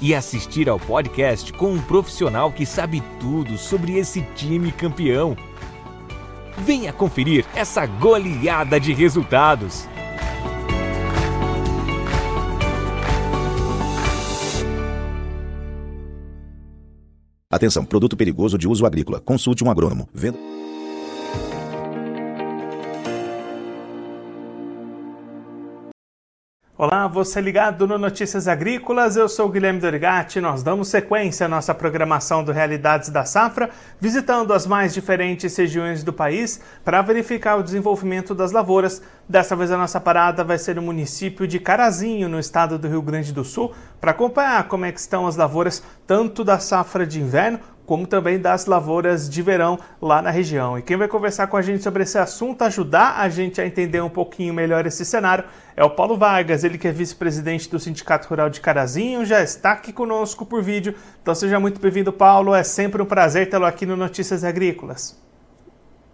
e assistir ao podcast com um profissional que sabe tudo sobre esse time campeão. Venha conferir essa goleada de resultados. Atenção, produto perigoso de uso agrícola. Consulte um agrônomo. Venda... Olá, você ligado no Notícias Agrícolas, eu sou Guilherme Dorigatti. Nós damos sequência à nossa programação do Realidades da Safra, visitando as mais diferentes regiões do país para verificar o desenvolvimento das lavouras. Dessa vez a nossa parada vai ser no município de Carazinho, no estado do Rio Grande do Sul, para acompanhar como é estão as lavouras tanto da safra de inverno como também das lavouras de verão lá na região. E quem vai conversar com a gente sobre esse assunto, ajudar a gente a entender um pouquinho melhor esse cenário, é o Paulo Vargas, ele que é vice-presidente do Sindicato Rural de Carazinho, já está aqui conosco por vídeo. Então seja muito bem-vindo, Paulo. É sempre um prazer tê-lo aqui no Notícias Agrícolas.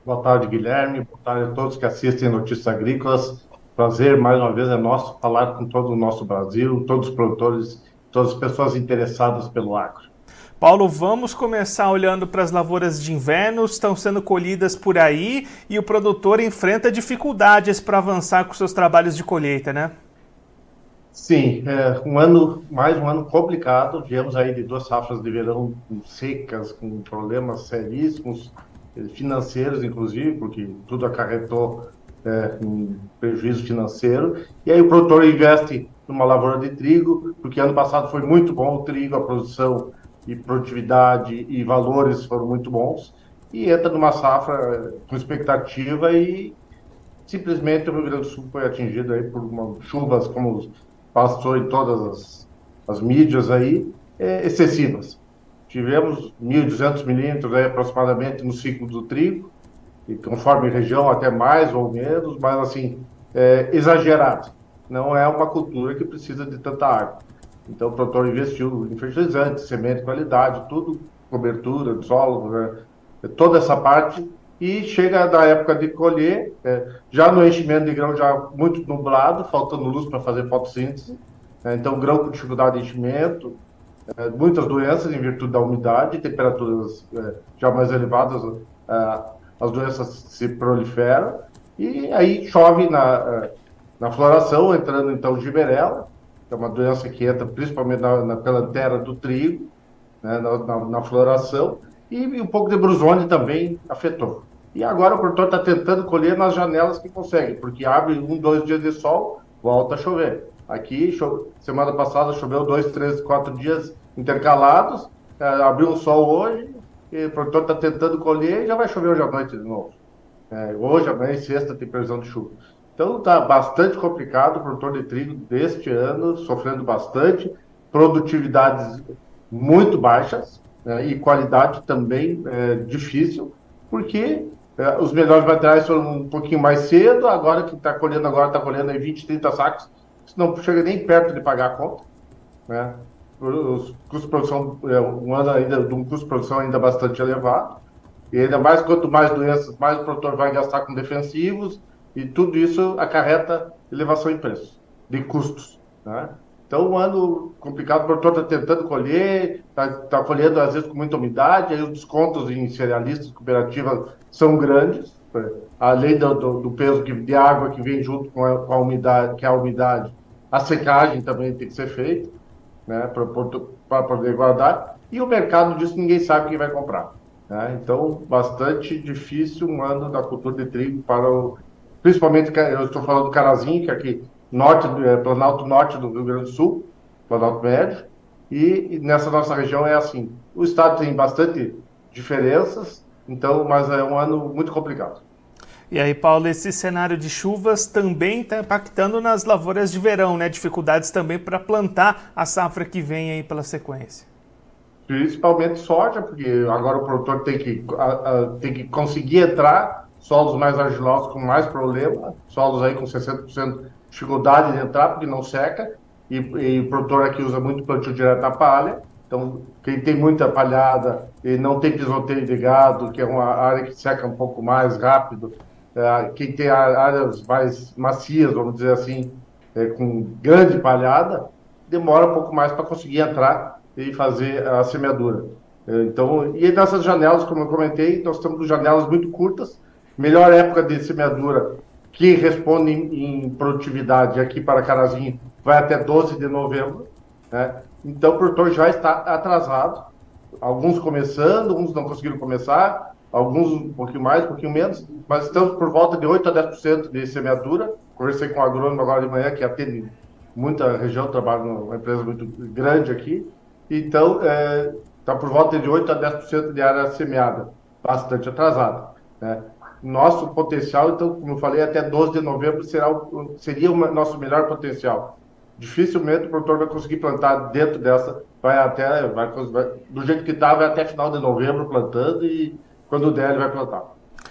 Boa tarde, Guilherme. Boa tarde a todos que assistem Notícias Agrícolas. Prazer, mais uma vez, é nosso falar com todo o nosso Brasil, todos os produtores, todas as pessoas interessadas pelo agro. Paulo, vamos começar olhando para as lavouras de inverno, estão sendo colhidas por aí e o produtor enfrenta dificuldades para avançar com seus trabalhos de colheita, né? Sim, é um ano, mais um ano complicado. Viemos aí de duas safras de verão secas, com problemas seríssimos, eh, financeiros inclusive, porque tudo acarretou é, um prejuízo financeiro. E aí o produtor investe numa lavoura de trigo, porque ano passado foi muito bom o trigo, a produção e produtividade e valores foram muito bons e entra numa safra com expectativa e simplesmente o Rio Grande do Sul foi atingido aí por uma, chuvas como passou em todas as, as mídias aí é, excessivas. Tivemos 1.200 milímetros aí aproximadamente no ciclo do trigo e conforme região até mais ou menos, mas assim é, exagerado. Não é uma cultura que precisa de tanta água. Então o produtor investiu em fertilizantes, semente de qualidade, tudo, cobertura do solo, né? toda essa parte, e chega da época de colher, é, já no enchimento de grão já muito nublado, faltando luz para fazer fotossíntese, é, então grão com dificuldade de enchimento, é, muitas doenças em virtude da umidade, temperaturas é, já mais elevadas, é, as doenças se proliferam, e aí chove na, é, na floração, entrando então giberela, que é uma doença que entra principalmente na, na pela do trigo, né, na, na, na, floração, e, e, um pouco de brusone também afetou. E agora o produtor está tentando colher nas janelas que consegue, porque abre um, dois dias de sol, volta a chover. Aqui, chove, semana passada choveu dois, três, quatro dias intercalados, é, abriu um sol hoje, e o produtor está tentando colher e já vai chover hoje à noite de novo. É, hoje, amanhã e sexta tem previsão de chuva. Então está bastante complicado o produtor de trigo deste ano, sofrendo bastante, produtividades muito baixas né, e qualidade também é, difícil, porque é, os melhores materiais foram um pouquinho mais cedo, agora que está colhendo agora está colhendo aí 20, 30 sacos, não chega nem perto de pagar a conta. Né? Os custos de produção, é, um ano ainda de um custo de produção ainda bastante elevado, e ainda mais quanto mais doenças, mais o produtor vai gastar com defensivos, e tudo isso acarreta elevação em preço, de custos. Né? Então, um ano complicado, o produtor está tentando colher, está tá colhendo às vezes com muita umidade, aí os descontos em cerealistas, cooperativas são grandes, né? além do, do, do peso que, de água que vem junto com a, com a, umidade, que é a umidade, a secagem também tem que ser feita, né, para poder guardar, e o mercado disso ninguém sabe quem vai comprar. Né? Então, bastante difícil um ano da cultura de trigo para o principalmente, eu estou falando do Carazinho, que é aqui, norte, é, Planalto Norte do Rio Grande do Sul, Planalto Médio, e, e nessa nossa região é assim. O estado tem bastante diferenças, então, mas é um ano muito complicado. E aí, Paulo, esse cenário de chuvas também está impactando nas lavouras de verão, né? Dificuldades também para plantar a safra que vem aí pela sequência. principalmente soja, porque agora o produtor tem que, a, a, tem que conseguir entrar, solos mais argilosos com mais problema, solos aí com 60% de dificuldade de entrar, porque não seca, e, e o produtor aqui usa muito plantio direto à palha, então quem tem muita palhada e não tem pisoteio de gado, que é uma área que seca um pouco mais rápido, é, quem tem áreas mais macias, vamos dizer assim, é, com grande palhada, demora um pouco mais para conseguir entrar e fazer a semeadura. É, então, e nessas janelas, como eu comentei, nós com janelas muito curtas. Melhor época de semeadura que responde em, em produtividade aqui para Carazinho vai até 12 de novembro. Né? Então, o produtor já está atrasado. Alguns começando, uns não conseguiram começar, alguns um pouquinho mais, um pouquinho menos, mas estamos por volta de 8 a 10% de semeadura. Conversei com o agrônomo agora de manhã, que atende muita região, trabalha numa empresa muito grande aqui. Então, está é, tá por volta de 8 a 10% de área semeada, bastante atrasada. Né? Nosso potencial, então, como eu falei, até 12 de novembro será seria o nosso melhor potencial. Dificilmente o produtor vai conseguir plantar dentro dessa, vai até, vai, vai do jeito que está, vai até final de novembro plantando e quando der ele vai plantar.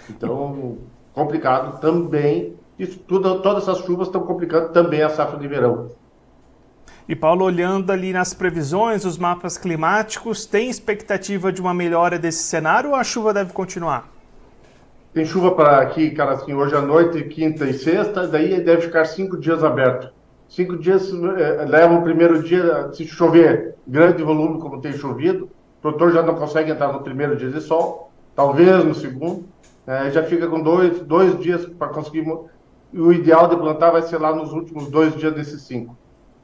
Então, complicado também. Isso tudo, todas essas chuvas estão complicando também a safra de verão. E Paulo, olhando ali nas previsões, os mapas climáticos, tem expectativa de uma melhora desse cenário ou a chuva deve continuar? Tem chuva para aqui, cara, assim, hoje à noite, quinta e sexta, daí deve ficar cinco dias aberto. Cinco dias é, leva o primeiro dia, se chover grande volume, como tem chovido, o produtor já não consegue entrar no primeiro dia de sol, talvez no segundo, é, já fica com dois, dois dias para conseguir. O ideal de plantar vai ser lá nos últimos dois dias desses cinco.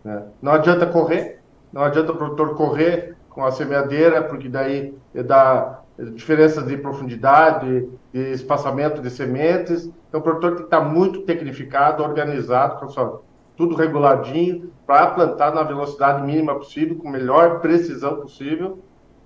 Né? Não adianta correr, não adianta o produtor correr com a semeadeira, porque daí dá diferenças de profundidade, de espaçamento de sementes. Então o produtor tem que estar muito tecnificado, organizado, com tudo reguladinho, para plantar na velocidade mínima possível, com melhor precisão possível,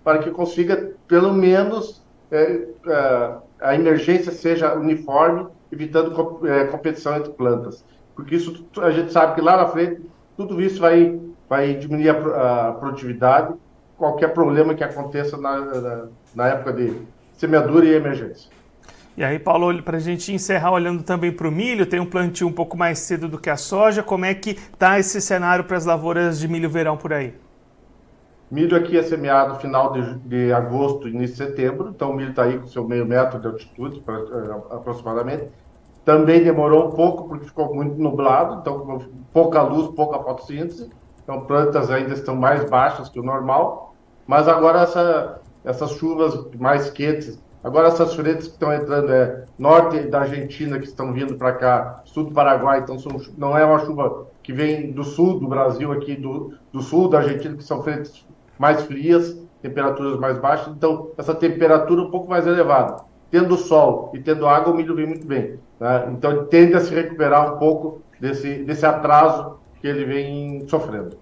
para que consiga, pelo menos, é, é, a emergência seja uniforme, evitando é, competição entre plantas. Porque isso a gente sabe que lá na frente tudo isso vai, vai diminuir a, a produtividade, qualquer problema que aconteça na, na, na época de semeadura e emergência. E aí, Paulo, para a gente encerrar olhando também para o milho, tem um plantio um pouco mais cedo do que a soja. Como é que está esse cenário para as lavouras de milho verão por aí? Milho aqui é semeado final de, de agosto, início de setembro, então o milho está aí com seu meio metro de altitude, pra, uh, aproximadamente. Também demorou um pouco porque ficou muito nublado, então pouca luz, pouca fotossíntese. Então plantas ainda estão mais baixas que o normal. Mas agora essa, essas chuvas mais quentes, agora essas frentes que estão entrando é norte da Argentina que estão vindo para cá, sul do Paraguai, então são, não é uma chuva que vem do sul do Brasil aqui, do, do sul da Argentina, que são frentes mais frias, temperaturas mais baixas. Então essa temperatura um pouco mais elevada tendo sol e tendo água, o milho vem muito bem. Né? Então, ele tende a se recuperar um pouco desse, desse atraso que ele vem sofrendo.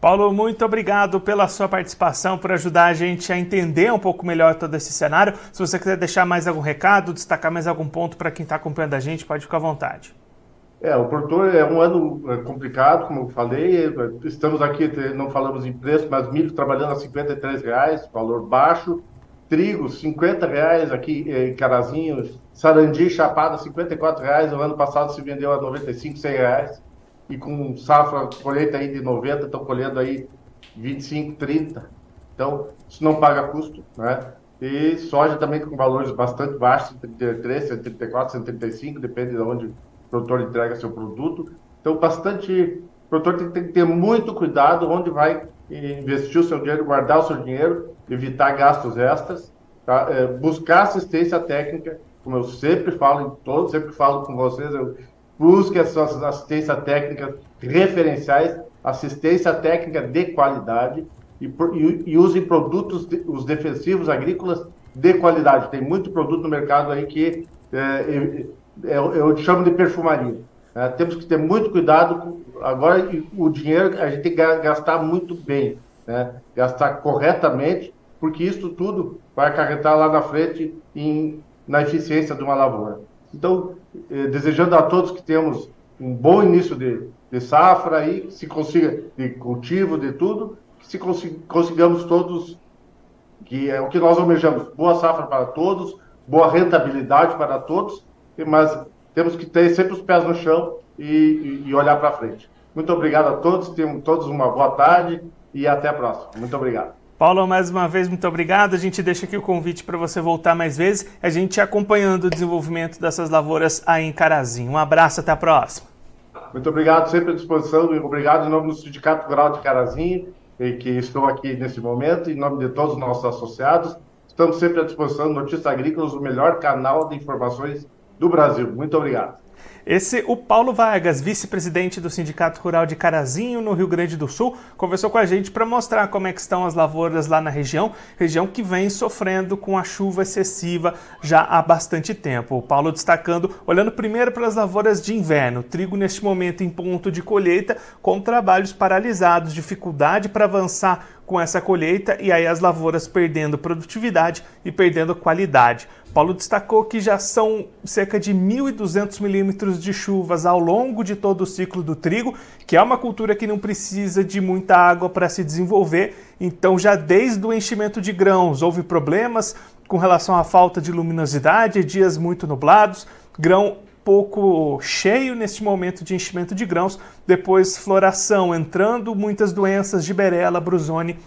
Paulo, muito obrigado pela sua participação, por ajudar a gente a entender um pouco melhor todo esse cenário. Se você quiser deixar mais algum recado, destacar mais algum ponto para quem está acompanhando a gente, pode ficar à vontade. É, o produtor é um ano é, complicado, como eu falei. Estamos aqui, não falamos em preço, mas milho trabalhando a 53 reais, valor baixo trigo, 50 reais aqui em Carazinho, sarandi chapada, 54 reais, o ano passado se vendeu a 95, 100 reais, e com safra, colheita aí de 90, estão colhendo aí 25, 30, então isso não paga custo, né? E soja também com valores bastante baixos, 133, 134, 135, depende de onde o produtor entrega seu produto. Então, bastante. O produtor tem que ter muito cuidado onde vai investir o seu dinheiro, guardar o seu dinheiro, evitar gastos extras, tá? é, buscar assistência técnica, como eu sempre falo em todos, sempre falo com vocês, eu busque essas assistência técnica referenciais, assistência técnica de qualidade e, e, e use produtos, de, os defensivos agrícolas de qualidade. Tem muito produto no mercado aí que é, eu, eu chamo de perfumaria. É, temos que ter muito cuidado. Agora, o dinheiro a gente tem que gastar muito bem, né? gastar corretamente porque isso tudo vai acarretar lá na frente em, na eficiência de uma lavoura. Então, desejando a todos que temos um bom início de, de safra aí, se consiga de cultivo, de tudo, se consigamos todos, que é o que nós almejamos, boa safra para todos, boa rentabilidade para todos, mas temos que ter sempre os pés no chão e, e olhar para frente. Muito obrigado a todos, tenham todos uma boa tarde e até a próxima. Muito obrigado. Paulo, mais uma vez, muito obrigado. A gente deixa aqui o convite para você voltar mais vezes, a gente acompanhando o desenvolvimento dessas lavouras aí em Carazinho. Um abraço, até a próxima. Muito obrigado, sempre à disposição. Obrigado em nome do Sindicato Rural de Carazinho, que estou aqui nesse momento, em nome de todos os nossos associados. Estamos sempre à disposição. Notícias Agrícolas, o melhor canal de informações do Brasil. Muito obrigado. Esse, o Paulo Vargas, vice-presidente do Sindicato Rural de Carazinho, no Rio Grande do Sul, conversou com a gente para mostrar como é que estão as lavouras lá na região, região que vem sofrendo com a chuva excessiva já há bastante tempo. O Paulo destacando, olhando primeiro para as lavouras de inverno, trigo neste momento em ponto de colheita, com trabalhos paralisados, dificuldade para avançar com essa colheita e aí as lavouras perdendo produtividade e perdendo qualidade. Paulo destacou que já são cerca de 1.200 milímetros de chuvas ao longo de todo o ciclo do trigo, que é uma cultura que não precisa de muita água para se desenvolver. Então, já desde o enchimento de grãos, houve problemas com relação à falta de luminosidade, dias muito nublados, grão pouco cheio neste momento de enchimento de grãos, depois floração, entrando muitas doenças de berela, brusone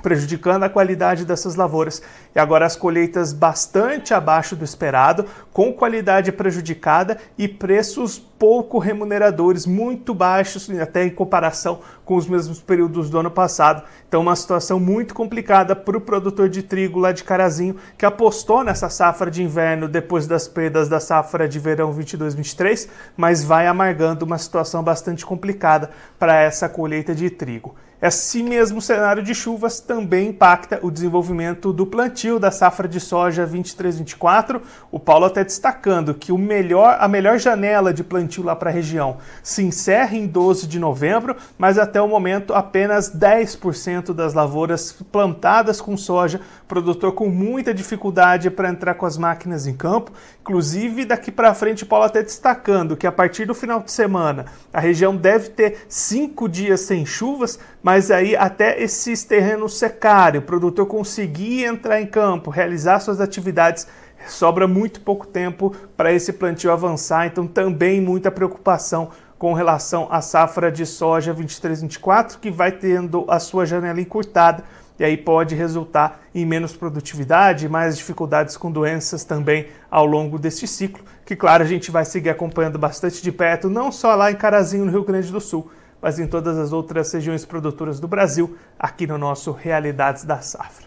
prejudicando a qualidade dessas lavouras. E agora as colheitas bastante abaixo do esperado, com qualidade prejudicada e preços pouco remuneradores, muito baixos até em comparação com os mesmos períodos do ano passado. Então uma situação muito complicada para o produtor de trigo lá de Carazinho, que apostou nessa safra de inverno depois das perdas da safra de verão 22-23, mas vai amargando uma situação bastante complicada para essa colheita de trigo. Esse mesmo cenário de chuvas também impacta o desenvolvimento do plantio da safra de soja 23-24. O Paulo até destacando que o melhor, a melhor janela de plantio lá para a região se encerra em 12 de novembro, mas até o momento apenas 10% das lavouras plantadas com soja, produtor com muita dificuldade para entrar com as máquinas em campo. Inclusive, daqui para frente, o Paulo até destacando que a partir do final de semana a região deve ter cinco dias sem chuvas, mas aí até esses terrenos secarem, o produtor conseguir entrar em campo, realizar suas atividades, sobra muito pouco tempo para esse plantio avançar, então também muita preocupação com relação à safra de soja 23-24, que vai tendo a sua janela encurtada e aí pode resultar em menos produtividade mais dificuldades com doenças também ao longo deste ciclo, que claro a gente vai seguir acompanhando bastante de perto, não só lá em Carazinho, no Rio Grande do Sul, mas em todas as outras regiões produtoras do Brasil, aqui no nosso Realidades da Safra.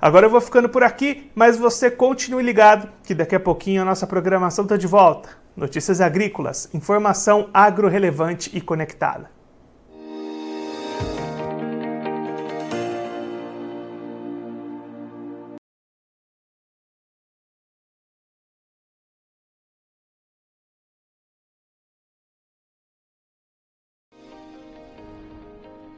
Agora eu vou ficando por aqui, mas você continue ligado, que daqui a pouquinho a nossa programação está de volta. Notícias agrícolas, informação agro-relevante e conectada.